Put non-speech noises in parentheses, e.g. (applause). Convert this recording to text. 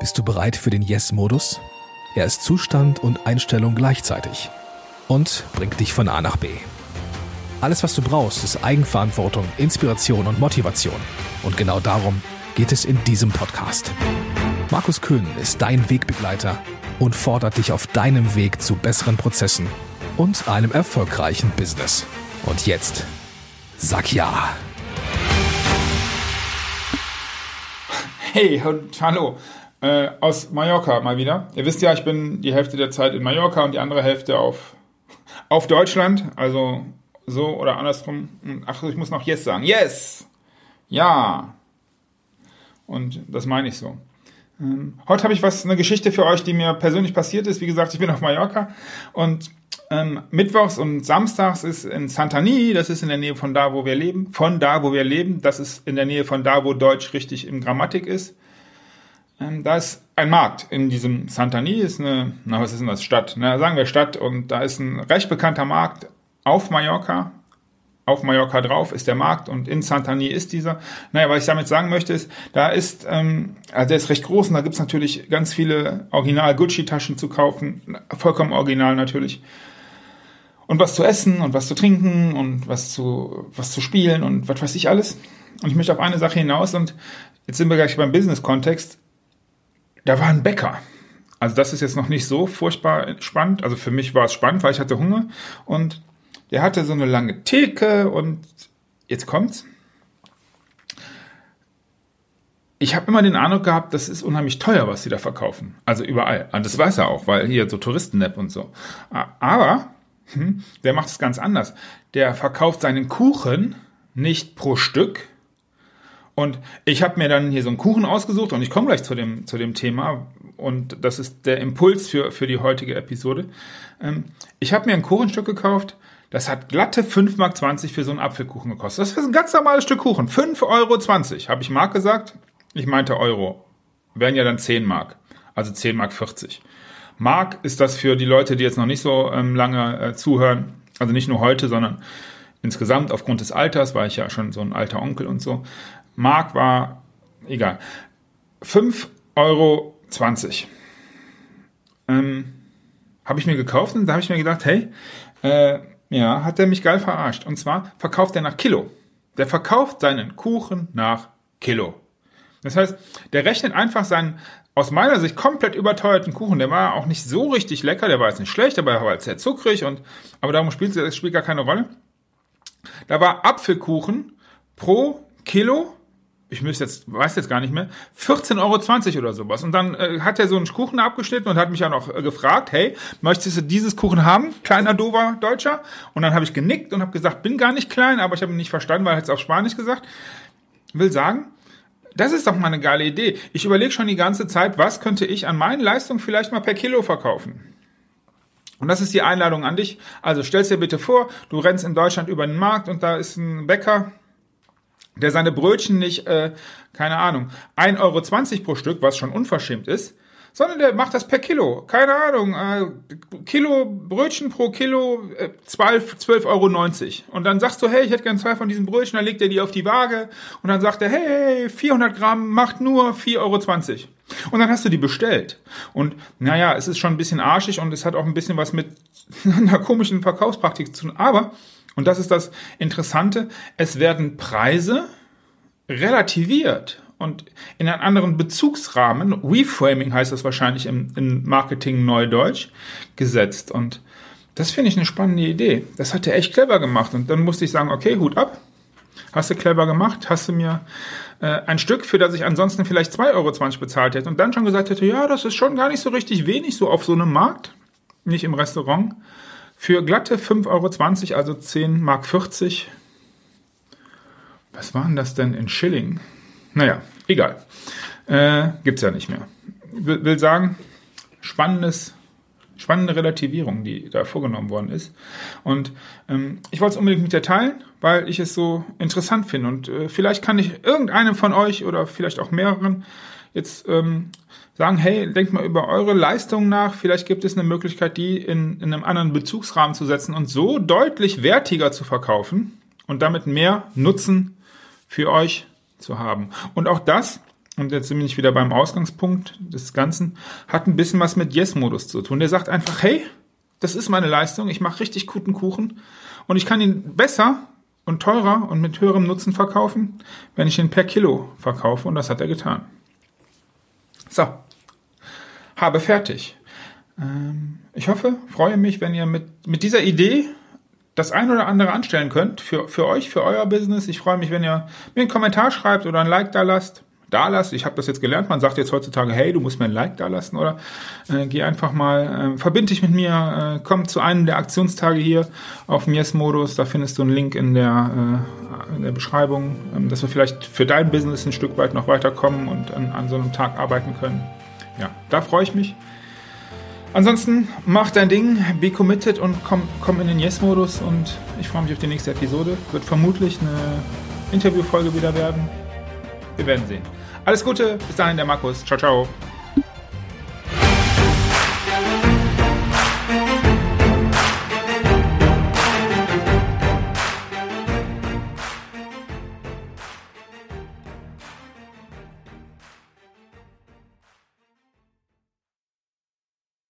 Bist du bereit für den Yes-Modus? Er ist Zustand und Einstellung gleichzeitig und bringt dich von A nach B. Alles, was du brauchst, ist Eigenverantwortung, Inspiration und Motivation. Und genau darum geht es in diesem Podcast. Markus Köhn ist dein Wegbegleiter und fordert dich auf deinem Weg zu besseren Prozessen und einem erfolgreichen Business. Und jetzt, sag ja. Hey und hallo äh, aus Mallorca mal wieder. Ihr wisst ja, ich bin die Hälfte der Zeit in Mallorca und die andere Hälfte auf, auf Deutschland. Also so oder andersrum. Ach, ich muss noch Yes sagen. Yes! Ja! Und das meine ich so. Ähm, heute habe ich was, eine Geschichte für euch, die mir persönlich passiert ist. Wie gesagt, ich bin auf Mallorca und ähm, Mittwochs und Samstags ist in Santani, das ist in der Nähe von da, wo wir leben. Von da, wo wir leben, das ist in der Nähe von da, wo Deutsch richtig in Grammatik ist. Ähm, da ist ein Markt in diesem Santani, ist eine, na was ist denn das, Stadt, na, sagen wir Stadt, und da ist ein recht bekannter Markt auf Mallorca. Auf Mallorca drauf ist der Markt und in Santani ist dieser. Naja, was ich damit sagen möchte ist, da ist, ähm, also der ist recht groß und da gibt's natürlich ganz viele Original-Gucci-Taschen zu kaufen, vollkommen original natürlich und was zu essen und was zu trinken und was zu, was zu spielen und was weiß ich alles. Und ich möchte auf eine Sache hinaus und jetzt sind wir gleich beim Business-Kontext da war ein Bäcker. Also das ist jetzt noch nicht so furchtbar spannend. Also für mich war es spannend, weil ich hatte Hunger. Und der hatte so eine lange Theke und jetzt kommt's. Ich habe immer den Eindruck gehabt, das ist unheimlich teuer, was sie da verkaufen. Also überall. Und das weiß er auch, weil hier so Touristen-App und so. Aber hm, der macht es ganz anders. Der verkauft seinen Kuchen nicht pro Stück, und ich habe mir dann hier so einen Kuchen ausgesucht und ich komme gleich zu dem, zu dem Thema und das ist der Impuls für, für die heutige Episode. Ähm, ich habe mir ein Kuchenstück gekauft, das hat glatte 5,20 Mark für so einen Apfelkuchen gekostet. Das ist ein ganz normales Stück Kuchen. 5,20 Euro. Habe ich Mark gesagt? Ich meinte Euro. Wären ja dann 10 Mark. Also 10 Mark 40. Mark ist das für die Leute, die jetzt noch nicht so ähm, lange äh, zuhören. Also nicht nur heute, sondern insgesamt aufgrund des Alters, war ich ja schon so ein alter Onkel und so. Mark war, egal, 5,20 Euro. Ähm, habe ich mir gekauft und da habe ich mir gedacht, hey, äh, ja, hat der mich geil verarscht. Und zwar verkauft er nach Kilo. Der verkauft seinen Kuchen nach Kilo. Das heißt, der rechnet einfach seinen aus meiner Sicht komplett überteuerten Kuchen. Der war auch nicht so richtig lecker, der war jetzt nicht schlecht, aber er war halt sehr zuckrig und aber darum spielt es spielt gar keine Rolle. Da war Apfelkuchen pro Kilo ich müsste jetzt, weiß jetzt gar nicht mehr, 14,20 Euro oder sowas. Und dann äh, hat er so einen Kuchen abgeschnitten und hat mich ja noch äh, gefragt, hey, möchtest du dieses Kuchen haben, kleiner dover Deutscher? Und dann habe ich genickt und habe gesagt, bin gar nicht klein, aber ich habe ihn nicht verstanden, weil er es auf Spanisch gesagt. Will sagen, das ist doch mal eine geile Idee. Ich überlege schon die ganze Zeit, was könnte ich an meinen Leistungen vielleicht mal per Kilo verkaufen? Und das ist die Einladung an dich. Also stellst dir bitte vor, du rennst in Deutschland über den Markt und da ist ein Bäcker, der seine Brötchen nicht, äh, keine Ahnung, 1,20 Euro pro Stück, was schon unverschämt ist, sondern der macht das per Kilo. Keine Ahnung, äh, Kilo Brötchen pro Kilo, äh, 12, 12,90 Euro. Und dann sagst du, hey, ich hätte gern zwei von diesen Brötchen, dann legt er die auf die Waage und dann sagt er, hey, 400 Gramm macht nur 4,20 Euro. Und dann hast du die bestellt. Und naja, es ist schon ein bisschen arschig und es hat auch ein bisschen was mit (laughs) einer komischen Verkaufspraktik zu tun. Aber und das ist das Interessante, es werden Preise relativiert und in einen anderen Bezugsrahmen, Reframing heißt das wahrscheinlich im, im Marketing Neudeutsch, gesetzt. Und das finde ich eine spannende Idee. Das hat er echt clever gemacht. Und dann musste ich sagen, okay, Hut ab. Hast du clever gemacht? Hast du mir äh, ein Stück, für das ich ansonsten vielleicht 2,20 Euro bezahlt hätte und dann schon gesagt hätte, ja, das ist schon gar nicht so richtig wenig so auf so einem Markt, nicht im Restaurant. Für glatte 5,20 Euro, also 10 Mark 40. Was waren das denn in Schilling? Naja, egal. Äh, gibt's ja nicht mehr. Will, will sagen, spannendes, spannende Relativierung, die da vorgenommen worden ist. Und ähm, ich wollte es unbedingt mit dir teilen, weil ich es so interessant finde. Und äh, vielleicht kann ich irgendeinem von euch oder vielleicht auch mehreren jetzt ähm, sagen, hey, denkt mal über eure Leistung nach, vielleicht gibt es eine Möglichkeit, die in, in einem anderen Bezugsrahmen zu setzen und so deutlich wertiger zu verkaufen und damit mehr Nutzen für euch zu haben. Und auch das und jetzt bin ich wieder beim Ausgangspunkt des Ganzen, hat ein bisschen was mit Yes-Modus zu tun. Der sagt einfach, hey, das ist meine Leistung, ich mache richtig guten Kuchen und ich kann ihn besser und teurer und mit höherem Nutzen verkaufen, wenn ich ihn per Kilo verkaufe und das hat er getan. So, habe fertig. Ähm, ich hoffe, freue mich, wenn ihr mit, mit dieser Idee das ein oder andere anstellen könnt für, für euch, für euer Business. Ich freue mich, wenn ihr mir einen Kommentar schreibt oder ein Like da lasst da lass. Ich habe das jetzt gelernt. Man sagt jetzt heutzutage, hey, du musst mir ein Like da lassen oder äh, geh einfach mal, äh, verbind dich mit mir, äh, komm zu einem der Aktionstage hier auf dem Yes-Modus. Da findest du einen Link in der, äh, in der Beschreibung, ähm, dass wir vielleicht für dein Business ein Stück weit noch weiterkommen und an, an so einem Tag arbeiten können. Ja, da freue ich mich. Ansonsten mach dein Ding, be committed und komm, komm in den Yes-Modus und ich freue mich auf die nächste Episode. Wird vermutlich eine Interviewfolge wieder werden. Wir werden sehen. Alles Gute, bis dahin der Markus. Ciao, ciao.